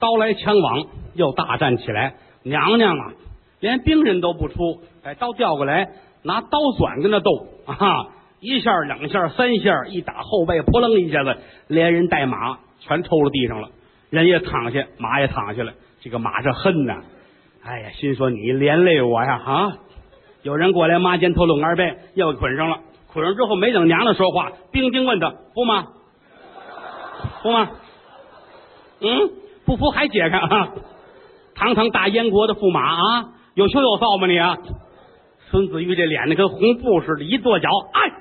刀来枪往，又大战起来。娘娘啊，连兵人都不出，把刀调过来，拿刀钻跟那斗啊，一下两下三下，一打后背，扑棱一下子，连人带马全抽了地上了，人也躺下，马也躺下了。这个马是恨呐，哎呀，心说你连累我呀啊！有人过来，马肩头拢二背，又捆上了。捆上之后，没等娘娘说话，兵丁问他不吗？不吗？嗯，不服还解开啊！堂堂大燕国的驸马啊，有羞有臊吗你啊？孙子玉这脸呢，跟红布似的，一跺脚，哎，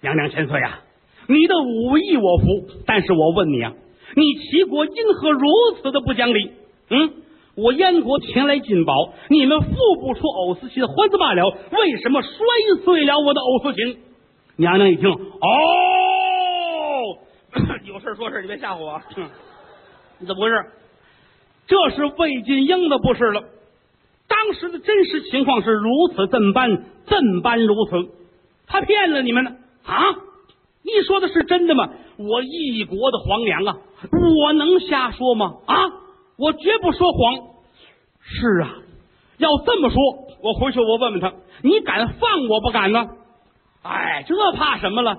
娘娘千岁啊，你的武艺我服，但是我问你啊，你齐国因何如此的不讲理？嗯，我燕国前来进宝，你们付不出藕丝琴，欢子罢了，为什么摔碎了我的藕丝琴？娘娘一听，哦，有事说事，你别吓唬我。你怎么回事？这是魏晋英的不是了。当时的真实情况是如此这般，这般如此。他骗了你们呢啊！你说的是真的吗？我一国的皇娘啊，我能瞎说吗？啊，我绝不说谎。是啊，要这么说，我回去我问问他，你敢放我不敢呢？哎，这怕什么了？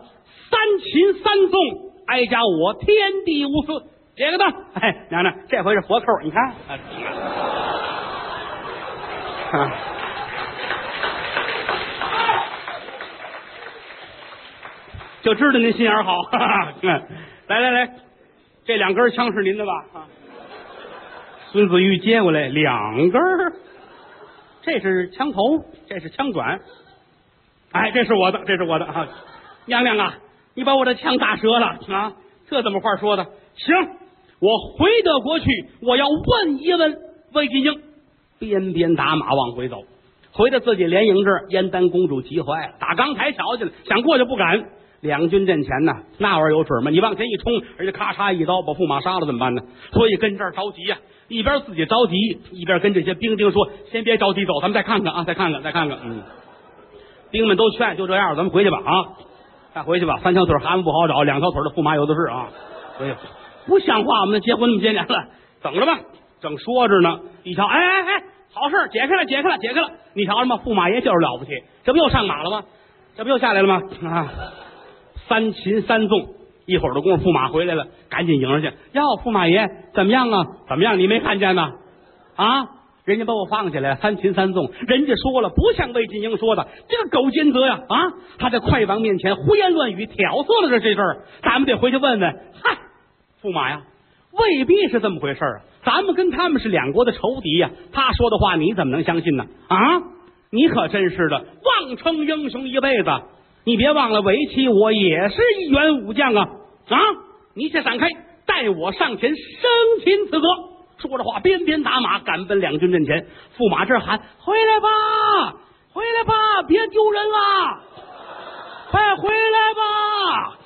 三擒三纵，哀家我天地无私。接个灯，哎，娘娘，这回是活扣，你看。啊就知道您心眼好，哈哈。来来来，这两根枪是您的吧？啊，孙子玉接过来两根这是枪头，这是枪管。哎，这是我的，这是我的啊！娘娘啊，你把我的枪打折了啊！这怎么话说的？行，我回德国去，我要问一问魏金英。鞭鞭打马往回走，回到自己连营这儿，燕丹公主急坏了，打刚才瞧见了，想过去不敢。两军阵前呢，那玩意儿有准吗？你往前一冲，人家咔嚓一刀把驸马杀了，怎么办呢？所以跟这儿着急呀，一边自己着急，一边跟这些兵丁说：“先别着急走，咱们再看看啊，再看看，再看看。”嗯，兵们都劝，就这样，咱们回去吧啊，再回去吧。三条腿蛤蟆不好找，两条腿的驸马有的是啊。回去，不像话！我们结婚那么些年了，等着吧。正说着呢，一瞧，哎哎哎，好事解开了，解开了，解开了！你瞧什么？驸马爷就是了不起，这不又上马了吗？这不又下来了吗？啊，三擒三纵，一会儿的功夫，驸马回来了，赶紧迎上去。哟，驸马爷怎么样啊？怎么样？你没看见呢？啊，人家把我放下来，三擒三纵，人家说了，不像魏晋英说的，这个狗奸贼呀！啊，他在快王面前胡言乱语，挑唆了这这事儿，咱们得回去问问。嗨，驸马呀，未必是这么回事啊！咱们跟他们是两国的仇敌呀，他说的话你怎么能相信呢？啊，你可真是的，妄称英雄一辈子。你别忘了，为妻我也是一员武将啊！啊，你先闪开，带我上前生擒此贼。说着话，鞭鞭打马，赶奔两军阵前。驸马这喊：“回来吧，回来吧，别丢人了，快回来吧！”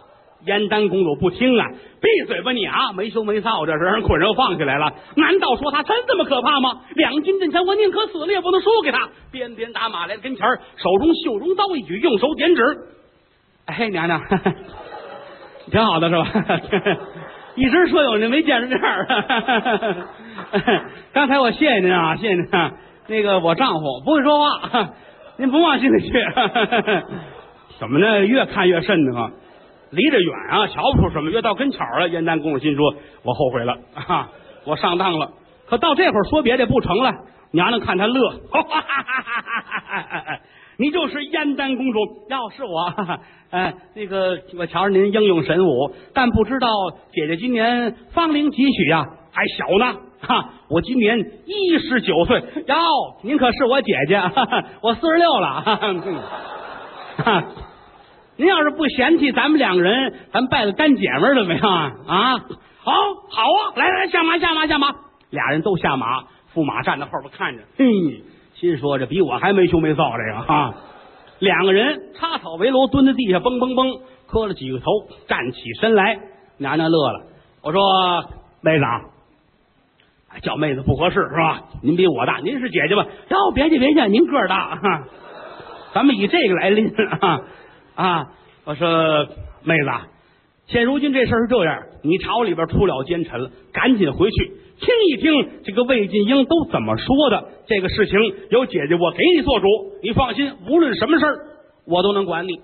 燕丹公主不听啊，闭嘴吧你啊！没羞没臊，这是让人捆上放下来了。难道说他真这么可怕吗？两军阵前，我宁可死了也不能输给他。鞭鞭打马来到跟前手中绣绒刀一举，用手点指。哎，娘娘，挺好的是吧？一直说有您没见着面儿。刚才我谢谢您啊，谢谢您。那个我丈夫不会说话，您不往心里去。怎么呢？越看越瘆得慌。离着远啊，瞧不出什么。越到跟前儿了，燕丹公主心说：“我后悔了 啊，我上当了。”可到这会儿说别的不成了。娘娘看他乐，哈哈哈哈哈！你就是燕丹公主，要是我，哎，那个我瞧着您英勇神武，但不知道姐姐今年芳龄几许呀？还小呢，哈！我今年一十九岁。哟，您可是我姐姐，哈哈我四十六了，哈哈。您要是不嫌弃，咱们两个人，咱拜个干姐们儿怎么样啊？啊，好，好啊！来来，下马，下马，下马！俩人都下马，驸马站在后边看着，嘿，心说这比我还没羞没臊这个啊！两个人插草为楼，蹲在地下，嘣嘣嘣磕了几个头，站起身来。娘娘乐了，我说妹子啊，叫妹子不合适是吧？您比我大，您是姐姐吧？哟，别介别介，您个儿大，咱们以这个来拎啊。啊，我说妹子，现如今这事儿是这样，你朝里边出了奸臣了，赶紧回去听一听这个魏晋英都怎么说的。这个事情有姐姐我给你做主，你放心，无论什么事儿我都能管你。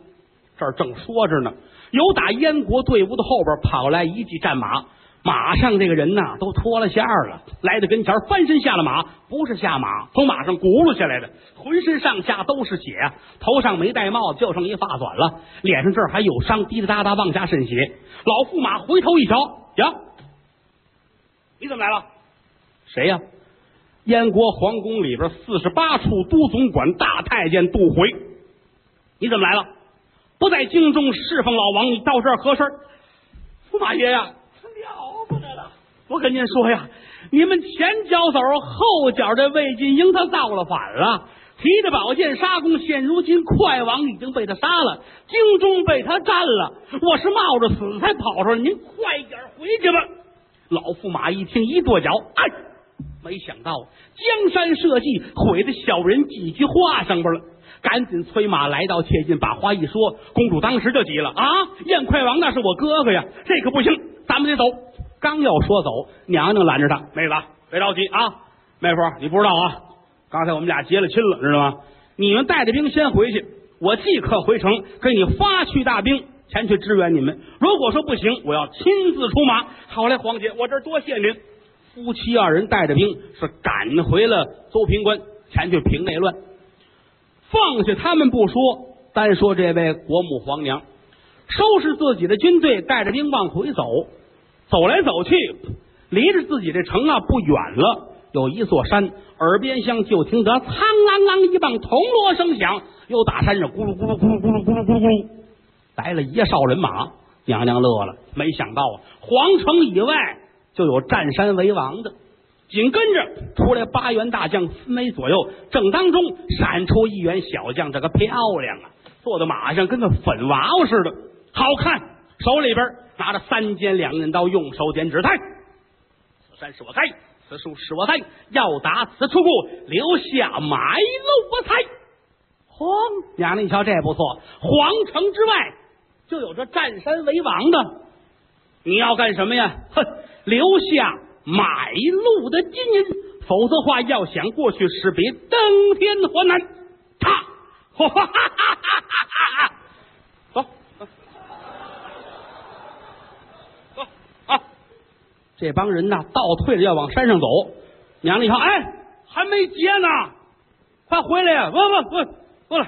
这儿正说着呢，有打燕国队伍的后边跑来一骑战马。马上这个人呐，都脱了线了，来到跟前，翻身下了马，不是下马，从马上轱辘下来的，浑身上下都是血，头上没戴帽子，就剩一发短了，脸上这儿还有伤，滴滴答答往下渗血。老驸马回头一瞧，呀，你怎么来了？谁呀？燕国皇宫里边四十八处都总管大太监杜回，你怎么来了？不在京中侍奉老王，你到这儿何事？驸马爷呀！我跟您说呀，你们前脚走后脚，这魏晋英他造了反了，提着宝剑杀公，现如今快王已经被他杀了，京中被他占了，我是冒着死才跑出来，您快点回去吧。老驸马一听，一跺脚，哎，没想到江山社稷毁在小人几句话上边了，赶紧催马来到切近，把话一说，公主当时就急了啊！燕快王那是我哥哥呀，这可不行，咱们得走。刚要说走，娘娘拦着他：“妹子，别着急啊，妹夫，你不知道啊，刚才我们俩结了亲了，知道吗？你们带着兵先回去，我即刻回城给你发去大兵前去支援你们。如果说不行，我要亲自出马。好嘞，黄姐，我这多谢您。夫妻二人带着兵是赶回了邹平关，前去平内乱。放下他们不说，单说这位国母皇娘，收拾自己的军队，带着兵往回走。”走来走去，离着自己这城啊不远了，有一座山，耳边厢就听得苍啷啷一棒铜锣声响，又打山上咕噜咕噜咕噜咕噜咕噜咕噜咕噜，来了一哨人马。娘娘乐了，没想到啊，皇城以外就有占山为王的，紧跟着出来八员大将，分为左右，正当中闪出一员小将，这个漂亮啊，坐在马上跟个粉娃娃似的，好看，手里边。拿着三尖两刃刀，用手点指：“开！此山是我开，此树是我栽，要打此处故，留下买路不才。”嚯，娘娘，你瞧这不错，皇城之外就有这占山为王的，你要干什么呀？哼，留下买路的金银，否则话要想过去，是比登天还难。他，哈哈哈哈哈哈！这帮人呐，倒退着要往山上走。娘娘一看，哎，还没结呢，快回来呀！不不不，不了，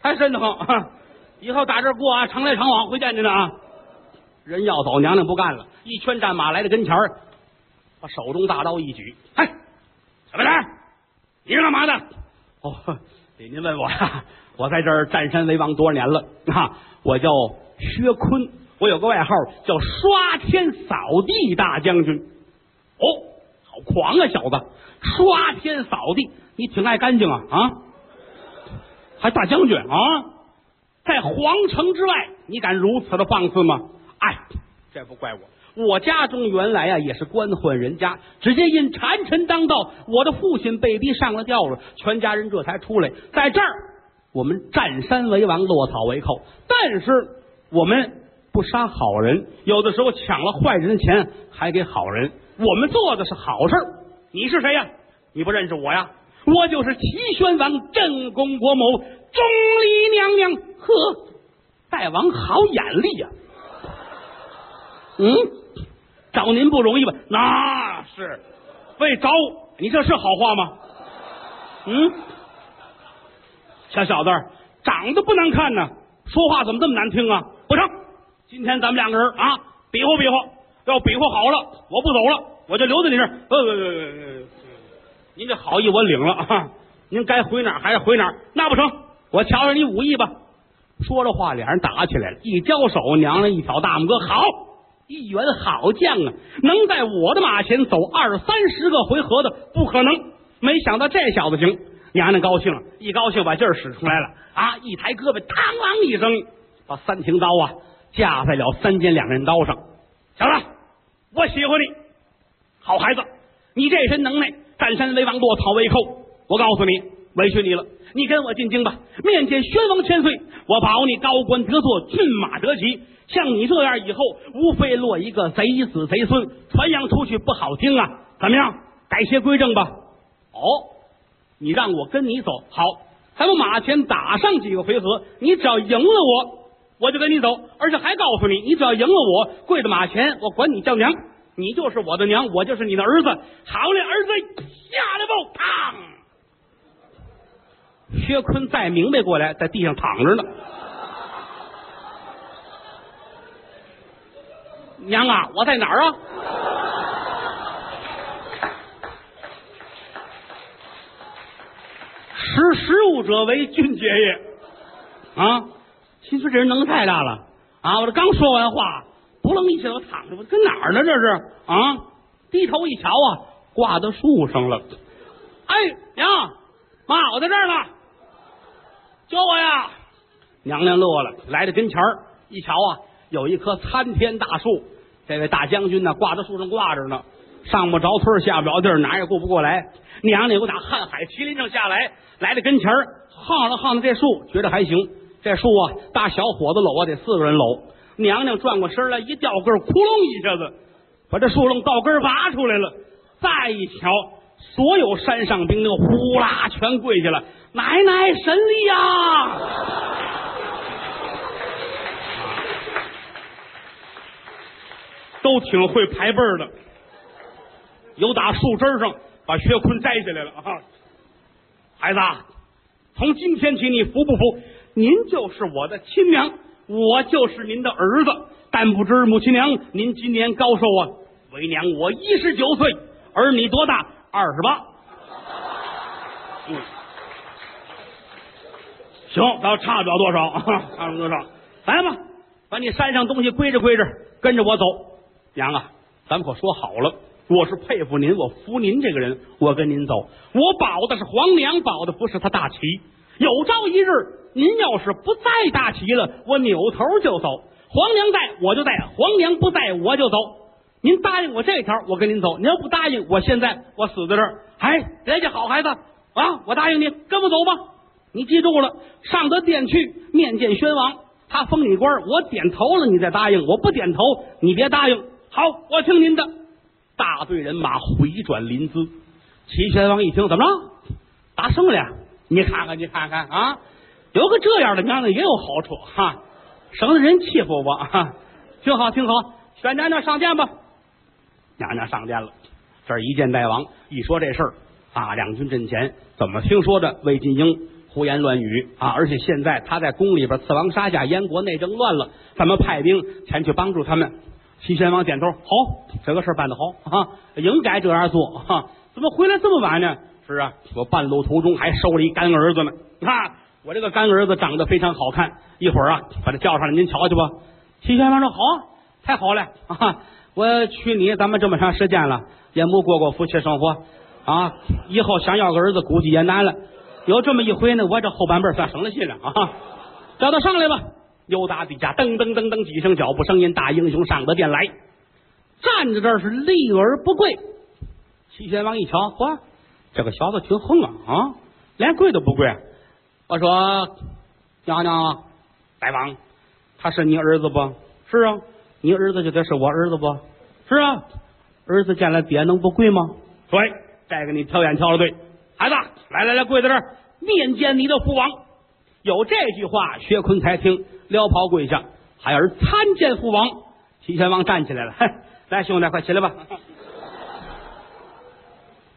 太深得慌。以后打这过啊，常来常往，会见您的啊。人要走，娘娘不干了，一圈战马来到跟前儿把手中大刀一举，哎，小白脸，你是干嘛的？哦，您问我呀，我在这儿占山为王多少年了啊？我叫薛坤。我有个外号叫刷天扫地大将军，哦，好狂啊，小子！刷天扫地，你挺爱干净啊啊！还大将军啊，在皇城之外，你敢如此的放肆吗？哎，这不怪我，我家中原来啊也是官宦人家，只接因谗臣当道，我的父亲被逼上了吊了，全家人这才出来，在这儿我们占山为王，落草为寇，但是我们。不杀好人，有的时候抢了坏人的钱还给好人。我们做的是好事。你是谁呀？你不认识我呀？我就是齐宣王镇公国母钟离娘娘。呵，大王好眼力呀！嗯，找您不容易吧？那是为找你，这是好话吗？嗯，小小子长得不难看呢，说话怎么这么难听啊？不成。今天咱们两个人啊，比划比划，要比划好了，我不走了，我就留在你这儿。不不不不不，您这好意我领了啊，您该回哪儿还是回哪儿。那不成，我瞧瞧你武艺吧。说着话，俩人打起来了，一交手，娘娘一挑大拇哥，好，一员好将啊，能在我的马前走二三十个回合的不可能。没想到这小子行，娘娘高兴了，一高兴把劲儿使出来了啊，一抬胳膊，嘡啷一声，把三挺刀啊。架在了三尖两刃刀上，小子，我喜欢你，好孩子，你这身能耐，占山为王，落草为寇。我告诉你，委屈你了，你跟我进京吧，面见宣王千岁，我保你高官得坐，骏马得骑。像你这样以后，无非落一个贼子贼孙，传扬出去不好听啊。怎么样？改邪归正吧。哦，你让我跟你走，好，咱们马前打上几个回合，你只要赢了我，我就跟你走，而且还告诉你，你只要赢了我，跪在马前，我管你叫娘，你就是我的娘，我就是你的儿子。好嘞，儿子，下来吧，砰！薛坤再明白过来，在地上躺着呢。娘啊，我在哪儿啊？识时务者为俊杰也啊！心说这人能耐太大了啊！我这刚说完话，扑棱一下我躺着，我跟哪儿呢？这是啊！低头一瞧啊，挂到树上了。哎，娘妈，我在这儿呢，救我呀！娘娘乐了，来到跟前儿一瞧啊，有一棵参天大树，这位大将军呢挂在树上挂着呢，上不着村下不着地，哪也顾不过来。娘娘给我打瀚海麒麟上下来，来到跟前儿，晃了晃的这树，觉得还行。这树啊，大小伙子搂啊，得四个人搂。娘娘转过身来，一掉根，窟窿一下子，把这树楞倒根拔出来了。再一瞧，所有山上兵那个呼啦全跪下了，奶奶神力呀！都挺会排辈儿的，有打树枝上。把薛坤摘下来了啊！孩子，从今天起你服不服？您就是我的亲娘，我就是您的儿子。但不知母亲娘，您今年高寿啊？为娘我一十九岁，而你多大？二十八。嗯，行，倒差不了多少，差不了多少。来吧，把你山上东西归置归置，跟着我走。娘啊，咱们可说好了。我是佩服您，我服您这个人，我跟您走。我保的是皇娘，保的不是他大旗。有朝一日，您要是不在大齐了，我扭头就走。皇娘在，我就在；皇娘不在，我就走。您答应我这条，我跟您走。您要不答应，我现在我死在这儿。哎，人家好孩子啊，我答应你，跟我走吧。你记住了，上得殿去面见宣王，他封你官，我点头了，你再答应。我不点头，你别答应。好，我听您的。大队人马回转临淄，齐宣王一听，怎么着？打胜了？你看看，你看看啊！有个这样的娘娘也有好处哈，省得人欺负我哈。挺好，挺好。宣娘娘上殿吧。娘娘上殿了。这一见大王，一说这事儿啊，两军阵前怎么听说的魏晋英胡言乱语啊？而且现在他在宫里边刺王杀驾，燕国内政乱了，咱们派兵前去帮助他们。齐宣王点头，好，这个事办得好啊，应该这样做。哈，怎么回来这么晚呢？是啊，我半路途中还收了一干儿子呢。看，我这个干儿子长得非常好看，一会儿啊，把他叫上来，您瞧去吧。齐宣王说好，太好了啊！我娶你，咱们这么长时间了，也没过过夫妻生活啊。以后想要个儿子，估计也难了。有这么一回呢，我这后半辈算省了心了啊。叫他上来吧。尤达底下噔噔噔噔几声脚步声音，大英雄上得殿来，站在这儿是立而不跪。齐宣王一瞧，嚯，这个小子挺横啊啊，连跪都不跪。我说娘娘，大王，他是你儿子不？是啊，你儿子就得是我儿子不？是啊，儿子见了爹能不跪吗？对，再给你挑眼挑了对，孩子，来来来，跪在这儿，面见你的父王。有这句话，薛坤才听。撩袍跪下，孩儿参见父王。齐宣王站起来了，嘿来兄弟，快起来吧。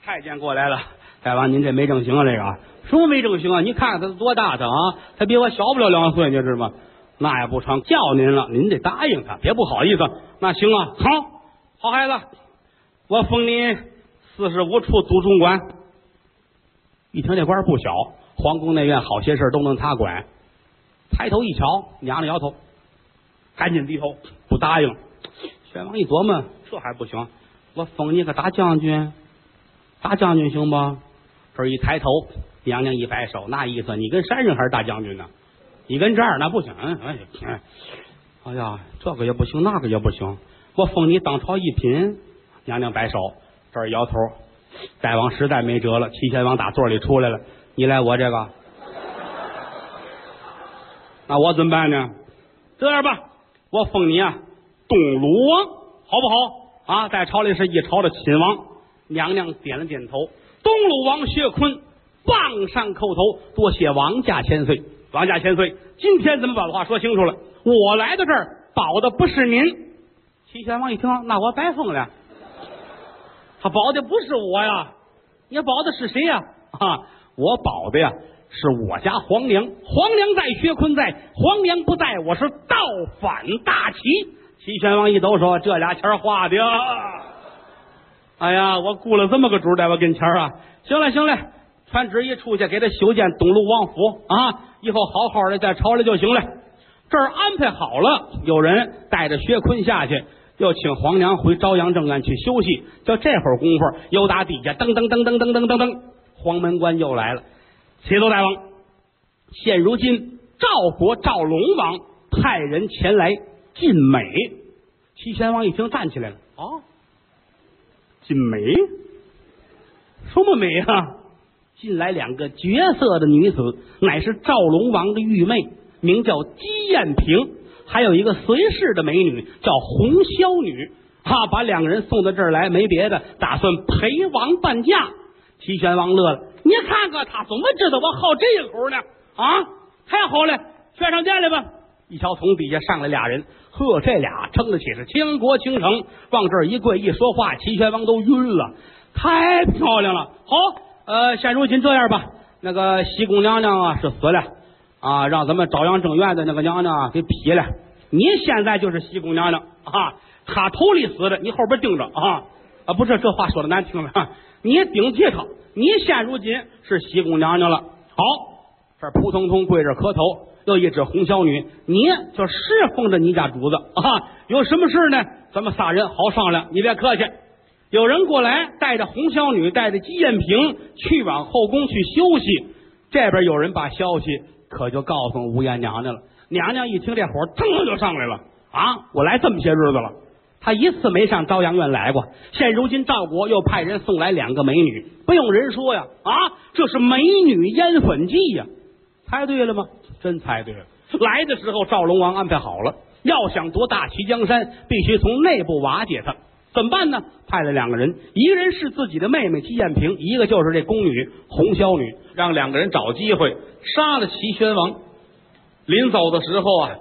太监过来了，大王您这没正形啊，这个什么没正形啊？你看看他多大的啊？他比我小不了两岁，你知道吗？那也不成，叫您了，您得答应他，别不好意思。那行啊，好，好孩子，我封你四十五处都中官。一听这官不小，皇宫内院好些事都能他管。抬头一瞧，娘娘摇头，赶紧低头不答应。宣王一琢磨，这还不行，我封你个大将军，大将军行不？这一抬头，娘娘一摆手，那意思你跟山上还是大将军呢？你跟这儿那不行。哎哎呀，这个也不行，那个也不行，我封你当朝一品。娘娘摆手，这儿摇头。大王实在没辙了，齐宣王打座里出来了，你来我这个。那我怎么办呢？这样吧，我封你啊东鲁王，好不好？啊，在朝里是一朝的亲王。娘娘点了点头。东鲁王薛坤傍上叩头，多谢王家千岁，王家千岁，今天怎么把话说清楚了？我来到这儿保的不是您。齐宣王一听，那我白疯了。他保的不是我呀，你保的是谁呀？啊，我保的呀是我家皇娘。皇娘在，薛坤在；皇娘不在，我是倒反大齐。齐宣王一抖手，这俩钱花的。哎呀，我雇了这么个主在我跟前啊！行了行了，传旨意出去，给他修建东路王府啊！以后好好的在朝里就行了。这儿安排好了，有人带着薛坤下去，又请皇娘回朝阳正院去休息。就这会儿功夫，又打底下噔噔噔噔噔噔噔噔，黄门官又来了。启奏大王，现如今赵国赵龙王派人前来进美。齐宣王一听，站起来了。哦。进美，什么梅啊？进来两个绝色的女子，乃是赵龙王的玉妹，名叫姬艳萍，还有一个随侍的美女叫红绡女。啊，把两个人送到这儿来，没别的，打算陪王伴驾。齐宣王乐了，你看看他怎么知道我好这一口呢？啊，太好了，宣上殿来吧。一瞧，从底下上来俩人。呵，这俩撑得起是倾国倾城，往这儿一跪一说话，齐宣王都晕了。太漂亮了！好，呃，现如今这样吧，那个西宫娘娘啊是死了啊，让咱们朝阳正院的那个娘娘给劈了。你现在就是西宫娘娘啊，她头里死的，你后边盯着啊啊！不是这话说的难听了，你顶替她，你现如今是西宫娘娘了。好，这扑通通跪着磕头。又一指红绡女，你就侍奉着你家主子啊！有什么事呢？咱们仨人好商量。你别客气。有人过来，带着红绡女，带着姬艳萍去往后宫去休息。这边有人把消息可就告诉吴艳娘娘了。娘娘一听这火，腾就上来了啊！我来这么些日子了，她一次没上朝阳院来过。现如今赵国又派人送来两个美女，不用人说呀啊，这是美女烟粉计呀！猜对了吗？真猜对了。来的时候，赵龙王安排好了，要想夺大齐江山，必须从内部瓦解他。怎么办呢？派了两个人，一个人是自己的妹妹姬艳萍，一个就是这宫女红绡女，让两个人找机会杀了齐宣王。临走的时候啊，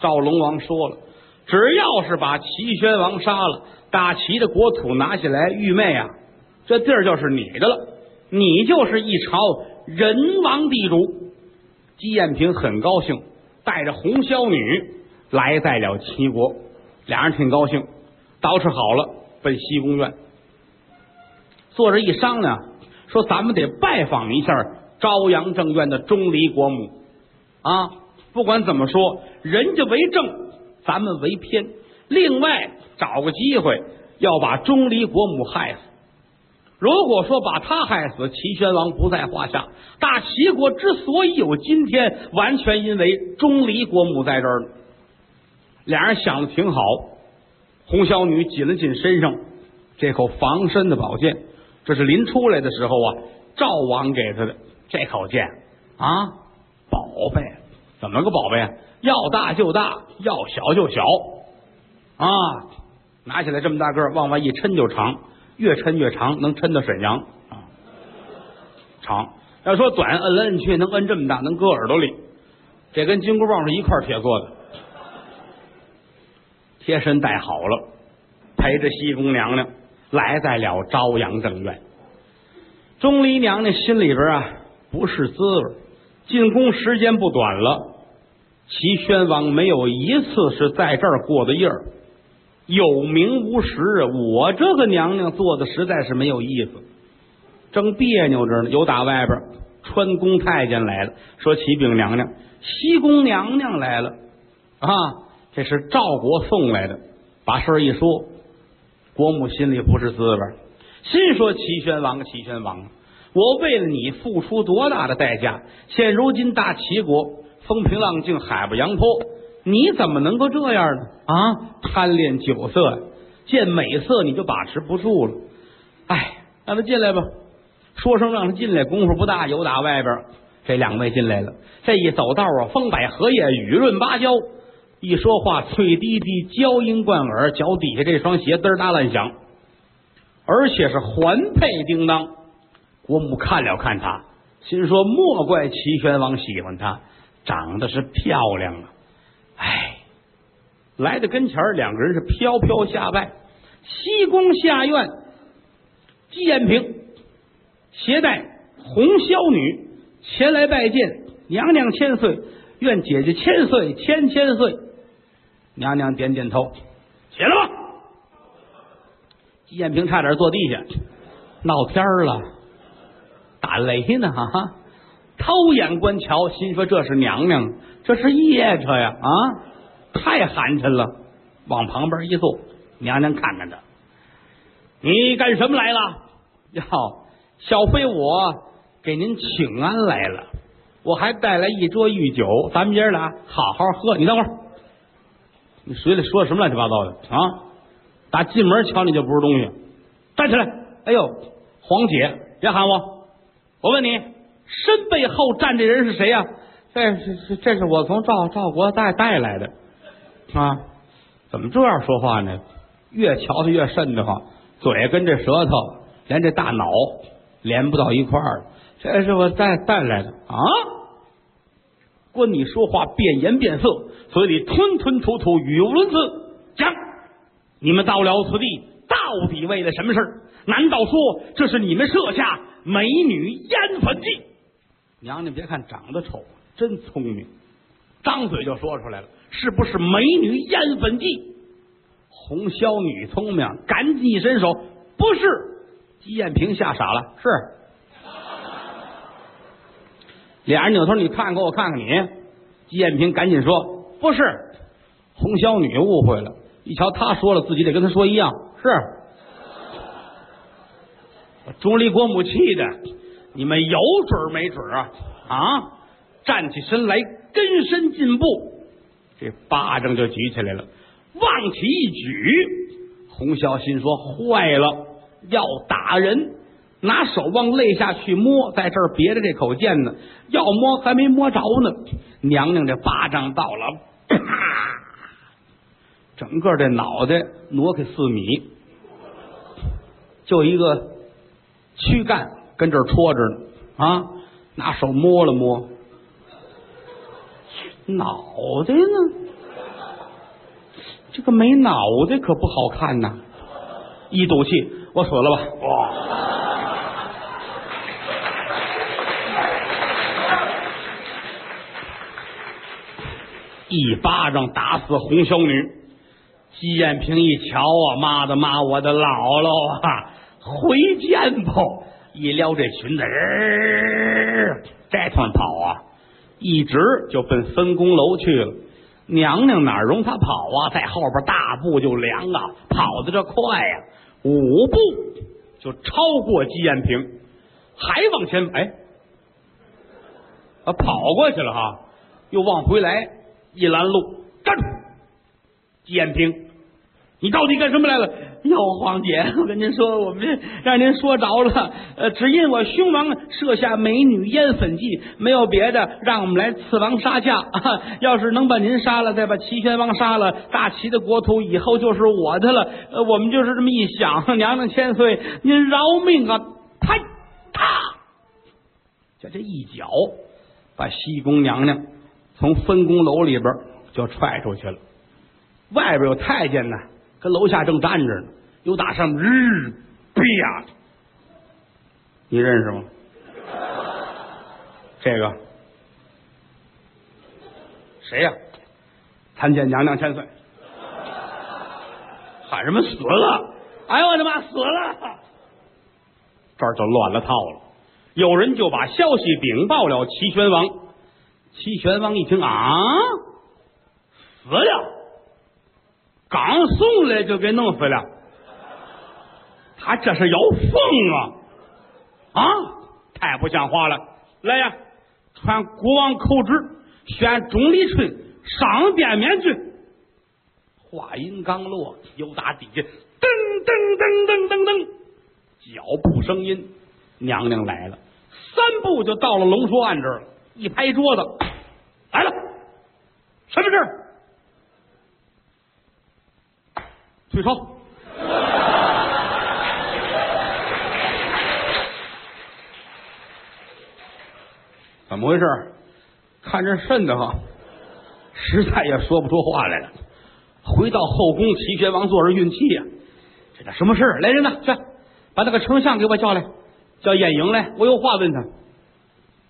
赵龙王说了，只要是把齐宣王杀了，大齐的国土拿下来，玉妹啊，这地儿就是你的了，你就是一朝人王地主。姬艳萍很高兴，带着红绡女来在了齐国，俩人挺高兴，捯饬好了，奔西宫院，坐着一商量，说咱们得拜访一下朝阳正院的钟离国母啊！不管怎么说，人家为正，咱们为偏，另外找个机会要把钟离国母害死。如果说把他害死，齐宣王不在话下。大齐国之所以有今天，完全因为钟离国母在这儿。俩人想的挺好。红小女紧了紧身上这口防身的宝剑，这是临出来的时候啊，赵王给他的这口剑啊，宝贝，怎么个宝贝？要大就大，要小就小啊！拿起来这么大个往外一抻就长。越抻越长，能抻到沈阳啊！长要说短，摁来摁去能摁这么大，能搁耳朵里。这跟金箍棒是一块铁做的，贴身带好了，陪着西宫娘娘来在了朝阳正院。钟离娘娘心里边啊不是滋味，进宫时间不短了，齐宣王没有一次是在这儿过的夜儿。有名无实啊！我这个娘娘做的实在是没有意思，正别扭着呢。有打外边穿宫太监来了，说启禀娘娘，西宫娘娘来了啊！这是赵国送来的。把事儿一说，国母心里不是滋味，心说齐宣王，齐宣王，我为了你付出多大的代价？现如今大齐国风平浪静，海不扬波。你怎么能够这样呢？啊，贪恋酒色，见美色你就把持不住了。哎，让他进来吧。说声让他进来，功夫不大，有打外边这两位进来了。这一走道啊，风摆荷叶，雨润芭蕉，一说话脆滴滴，娇音贯耳，脚底下这双鞋嘚儿哒乱响，而且是环佩叮当。国母看了看他，心说莫怪齐宣王喜欢他，长得是漂亮啊。哎，来到跟前，两个人是飘飘下拜。西宫下院，姬延平携带红绡女前来拜见娘娘千岁，愿姐姐千岁千千岁。娘娘点点头，起来吧。姬延平差点坐地下，闹天儿了，打雷呢哈哈！偷眼观瞧，心说这是娘娘，这是夜叉呀啊！太寒碜了，往旁边一坐，娘娘看看他，你干什么来了？哟，小妃我给您请安来了，我还带来一桌御酒，咱们爷俩好好喝。你等会儿。你嘴里说什么乱七八糟的啊？打进门瞧你就不是东西，站起来！哎呦，黄姐，别喊我！我问你，身背后站这人是谁呀？这这这是我从赵赵国带带来的啊！怎么这样说话呢？越瞧他越瘆得慌，嘴跟这舌头连这大脑连不到一块儿。这是我带带来的啊！关你说话变颜变色，嘴里吞吞吐吐，语无伦次。讲，你们到了此地，到底为了什么事儿？难道说这是你们设下美女烟粉计？娘娘别看长得丑，真聪明，张嘴就说出来了，是不是美女烟粉计？红绡女聪明，赶紧一伸手，不是。姬艳萍吓傻了，是。俩人扭头，你看看我，看看你。姬艳萍赶紧说：“不是，红绡女误会了。一瞧他说了，自己得跟他说一样。是，钟离国母气的，你们有准没准啊？啊！站起身来，跟身进步，这巴掌就举起来了，往起一举。洪潇心说：坏了，要打人。”拿手往肋下去摸，在这儿别着这口剑呢，要摸还没摸着呢。娘娘这巴掌到了，啪，整个这脑袋挪开四米，就一个躯干跟这儿戳着呢。啊，拿手摸了摸，脑袋呢？这个没脑袋可不好看呐！一赌气，我死了吧！哇！一巴掌打死红绡女，姬艳萍一瞧啊，妈的妈，我的姥姥啊，回剑吧！一撩这裙子，这团跑啊，一直就奔分工楼去了。娘娘哪容他跑啊，在后边大步就凉啊，跑的这快呀，五步就超过姬艳萍，还往前哎，啊，跑过去了哈，又往回来。一拦路，站住！姬延平，你到底干什么来了？哟，皇姐，我跟您说，我们让您说着了。呃，只因我兄王设下美女烟粉计，没有别的，让我们来刺王杀驾。啊要是能把您杀了，再把齐宣王杀了，大齐的国土以后就是我的了。呃，我们就是这么一想。娘娘千岁，您饶命啊！啪！就这一脚，把西宫娘娘。从分宫楼里边就踹出去了，外边有太监呢，跟楼下正站着呢，又打上面日啪，你认识吗？这个谁呀？参见娘娘千岁！喊什么死了？哎呦我的妈，死了！这儿就乱了套了，有人就把消息禀报了齐宣王。齐宣王一听啊，死了，刚送来就给弄死了，他这是要疯啊！啊，太不像话了！来呀，传国王口旨，宣钟离春上殿免罪。话音刚落，又打底下噔噔噔噔噔噔，脚步声音，娘娘来了，三步就到了龙书案这儿了。一拍桌子，来了，什么事退烧。怎么回事？看着瘆得慌，实在也说不出话来了。回到后宫，齐宣王坐着运气呀、这叫什么事？来人呐，去把那个丞相给我叫来，叫晏婴来，我有话问他。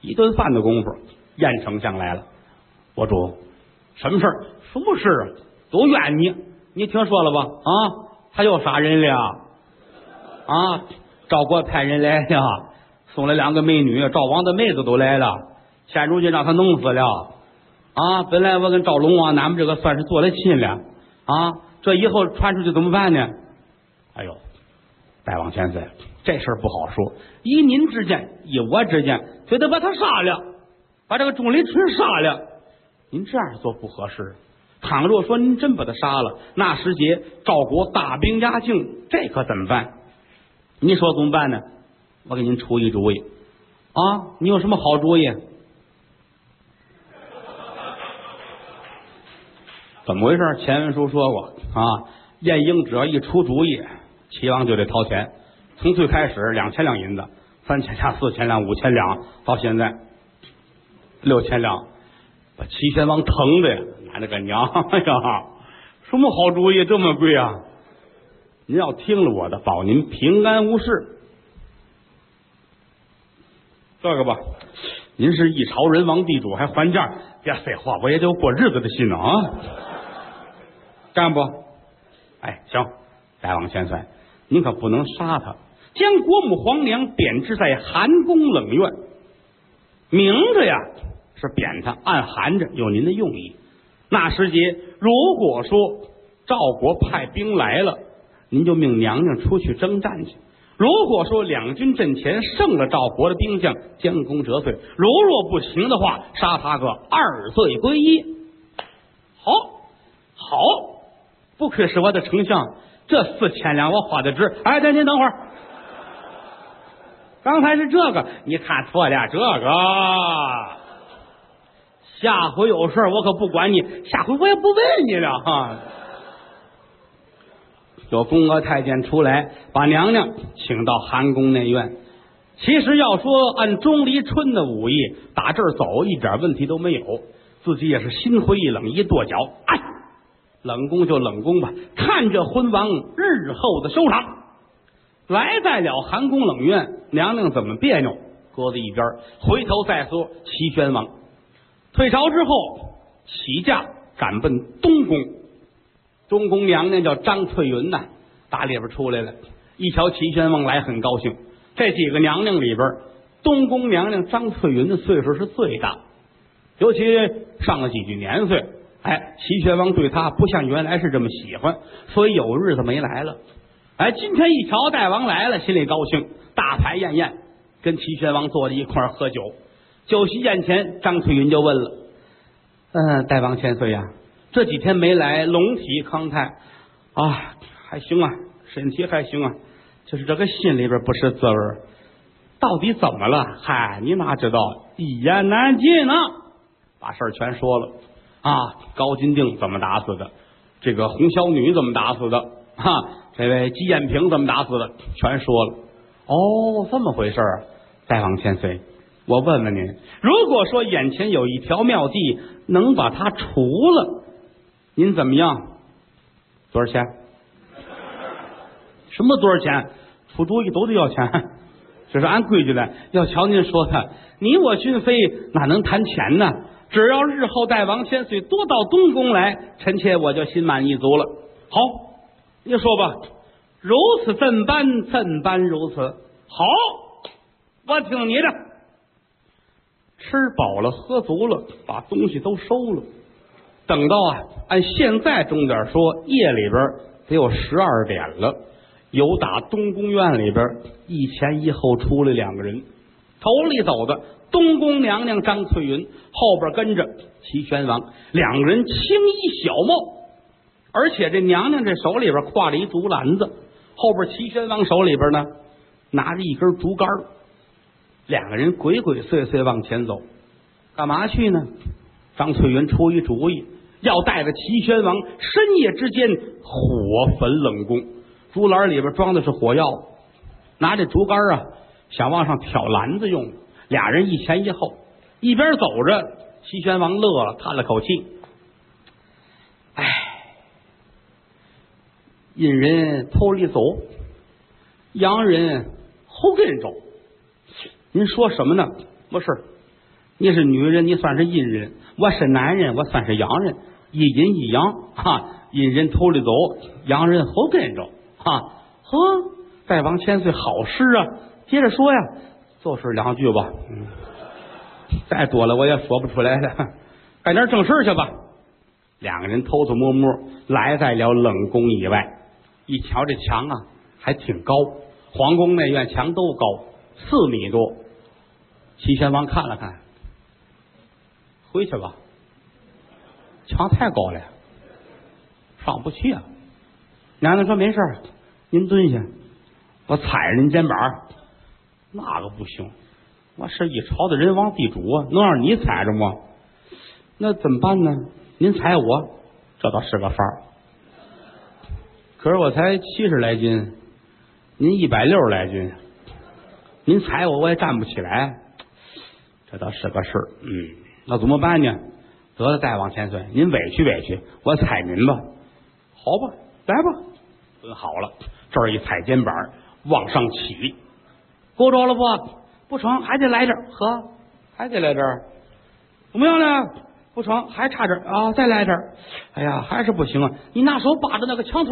一顿饭的功夫，晏丞相来了。我主，什么事儿？什么事啊？都怨你，你听说了吧？啊，他又杀人了啊！赵国派人来了，送了两个美女，赵王的妹子都来了，现如今让他弄死了啊！本来我跟赵龙王，俺们这个算是做了亲了啊，这以后传出去怎么办呢？哎呦，大王千岁，这事儿不好说。依您之见，依我之见，非得把他杀了，把这个钟离春杀了。您这样做不合适。倘若说您真把他杀了，那时节赵国大兵压境，这可怎么办？您说怎么办呢？我给您出一主意啊！你有什么好主意？怎么回事？前文书说过啊，晏婴只要一出主意，齐王就得掏钱。从最开始两千两银子，三千两、四千两、五千两，到现在六千两，把齐宣王疼的呀！俺这个娘 哎呀，什么好主意这么贵啊？您要听了我的，保您平安无事。这个吧，您是一朝人王地主，还还价？别废话，我也得有过日子的心呢啊！干不？哎，行，大王千岁，您可不能杀他，将国母皇娘贬制在寒宫冷院，明着呀是贬他，暗含着有您的用意。那时节，如果说赵国派兵来了，您就命娘娘出去征战去。如果说两军阵前胜了赵国的兵将，将功折罪；如若不行的话，杀他个二罪归一。好，好，不愧是我的丞相，这四千两我花的值。哎，等您等会儿，刚才是这个，你看错了，这个。下回有事儿我可不管你，下回我也不问你了哈。有宫娥太监出来，把娘娘请到寒宫内院。其实要说按钟离春的武艺，打这儿走一点问题都没有。自己也是心灰意冷，一跺脚，哎，冷宫就冷宫吧，看着昏王日后的收场。来在了寒宫冷院，娘娘怎么别扭，搁在一边，回头再说齐宣王。退朝之后，起驾赶奔东宫。东宫娘娘叫张翠云呐，打里边出来了，一瞧齐宣王来，很高兴。这几个娘娘里边，东宫娘娘张翠云的岁数是最大，尤其上了几句年岁。哎，齐宣王对她不像原来是这么喜欢，所以有日子没来了。哎，今天一瞧大王来了，心里高兴，大排宴宴，跟齐宣王坐在一块儿喝酒。酒席宴前，张翠云就问了：“嗯，大王千岁呀、这几天没来，龙体康泰啊，还行啊，身体还行啊，就是这个心里边不是滋味到底怎么了？嗨，你哪知道？一言难尽呢。把事儿全说了啊，高金定怎么打死的？这个红小女怎么打死的？哈、这位姬艳萍怎么打死的？全说了。哦，这么回事儿，大王千岁。我问问您，如果说眼前有一条妙计，能把它除了，您怎么样？多少钱？什么多少钱？出主意都得要钱，这是按规矩的。要瞧您说的，你我君妃哪能谈钱呢？只要日后大王千岁多到东宫来，臣妾我就心满意足了。好，你说吧，如此怎般？怎般如此？好，我听你的。吃饱了，喝足了，把东西都收了。等到啊，按现在钟点说，夜里边得有十二点了。有打东宫院里边一前一后出来两个人，头里走的东宫娘娘张翠云，后边跟着齐宣王，两个人青衣小帽，而且这娘娘这手里边挎着一竹篮子，后边齐宣王手里边呢拿着一根竹竿两个人鬼鬼祟祟往前走，干嘛去呢？张翠云出一主意，要带着齐宣王深夜之间火焚冷宫。竹篮里边装的是火药，拿这竹竿啊，想往上挑篮子用。俩人一前一后，一边走着，齐宣王乐了，叹了口气：“哎，阴人头里走，洋人后跟走。您说什么呢？没事你是女人，你算是阴人；我是男人，我算是阳人。一阴一阳，哈，阴人头里走，阳人后跟着，哈，呵，再往前岁好事啊！接着说呀，就是两句吧，嗯，再多了我也说不出来了。干点正事去吧。两个人偷偷摸摸来在了冷宫以外，一瞧这墙啊，还挺高，皇宫内院墙都高，四米多。齐宣王看了看。回去吧，墙太高了，上不去啊。娘娘说没事您蹲下，我踩着您肩膀。那个不行，我是一朝的人王地主啊，能让你踩着吗？那怎么办呢？您踩我，这倒是个法儿。可是我才七十来斤，您一百六十来斤，您踩我我也站不起来，这倒是个事儿。嗯。那怎么办呢？得了，再往前摔，您委屈委屈，我踩您吧。好吧，来吧，蹲好了，这儿一踩肩膀，往上起，够着了不？不成，还得来这儿，呵，还得来这儿，怎么样呢？不成，还差这儿啊，再来这儿。哎呀，还是不行啊！你拿手扒着那个墙头。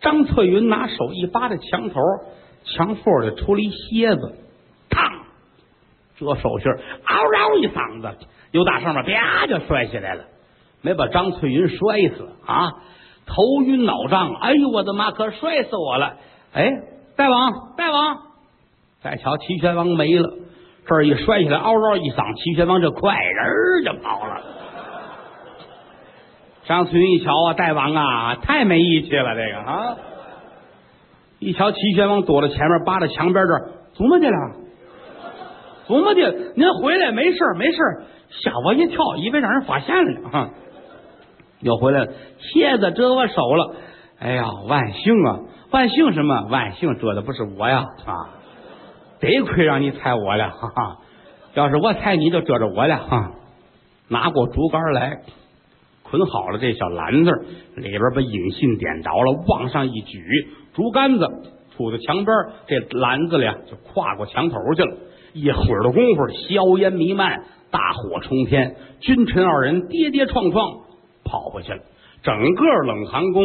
张翠云拿手一扒着墙头，墙缝里出了一蝎子。这手心嗷嗷一嗓子，又打上面啪就摔下来了，没把张翠云摔死啊！头晕脑胀，哎呦我的妈，可摔死我了！哎，大王，大王，再瞧齐宣王没了，这儿一摔下来，嗷嗷一嗓，齐宣王这快人就跑了。张翠云一瞧啊，大王啊，太没义气了，这个啊！一瞧齐宣王躲在前面，扒着墙边这儿，怎么的了？琢磨去？您回来没事没事吓我一跳，以为让人发现了呢。又回来了，蝎子蛰我手了。哎呀，万幸啊！万幸什么？万幸蛰的不是我呀！啊，得亏让你踩我了，哈哈！要是我踩你就遮着我了，哈！拿过竹竿来，捆好了这小篮子，里边把引信点着了，往上一举，竹竿子杵在墙边，这篮子里就跨过墙头去了。一会儿的功夫，硝烟弥漫，大火冲天，君臣二人跌跌撞撞跑回去了。整个冷寒宫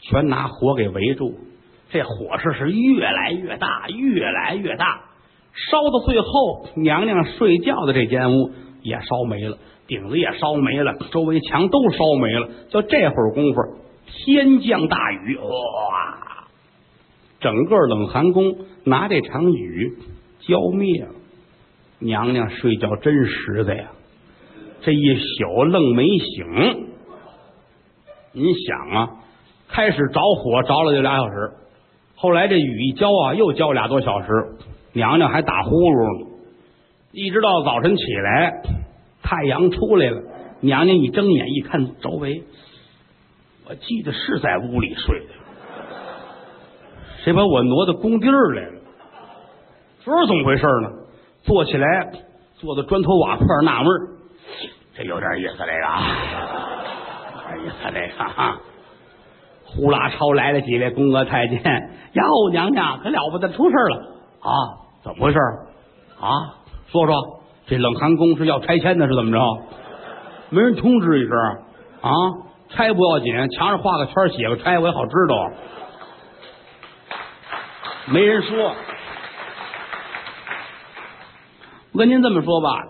全拿火给围住，这火势是越来越大，越来越大，烧到最后，娘娘睡觉的这间屋也烧没了，顶子也烧没了，周围墙都烧没了。就这会儿功夫，天降大雨，哇！整个冷寒宫拿这场雨。浇灭了，娘娘睡觉真实在呀！这一宿愣没醒。您想啊，开始着火着了就俩小时，后来这雨一浇啊，又浇俩多小时，娘娘还打呼噜呢。一直到早晨起来，太阳出来了，娘娘一睁眼一看周围，我记得是在屋里睡的，谁把我挪到工地儿来了？这是怎么回事呢？坐起来，坐在砖头瓦块纳闷这有点意思，这个有点意思，这个哈。呼啦超来了几位宫娥太监，哟，娘娘可了不得，出事了啊！怎么回事啊？说说，这冷寒宫是要拆迁的，是怎么着？没人通知一声啊？拆不要紧，墙上画个圈，写个拆，我也好知道。没人说。我跟您这么说吧，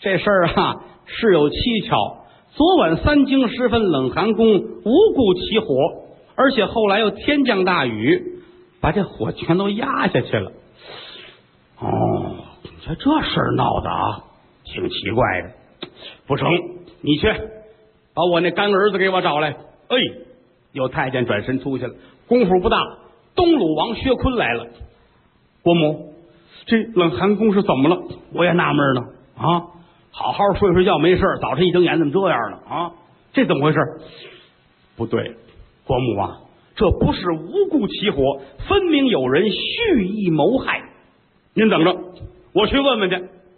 这事儿啊是有蹊跷。昨晚三更时分，冷寒宫无故起火，而且后来又天降大雨，把这火全都压下去了。哦，这这事儿闹的啊，挺奇怪的。不成，你去把我那干儿子给我找来。哎，有太监转身出去了。功夫不大，东鲁王薛坤来了。国母。这冷寒宫是怎么了？我也纳闷呢。啊，好好睡睡觉没事早晨一睁眼怎么这样了啊？这怎么回事？不对，国母啊，这不是无故起火，分明有人蓄意谋害。您等着，我去问问去。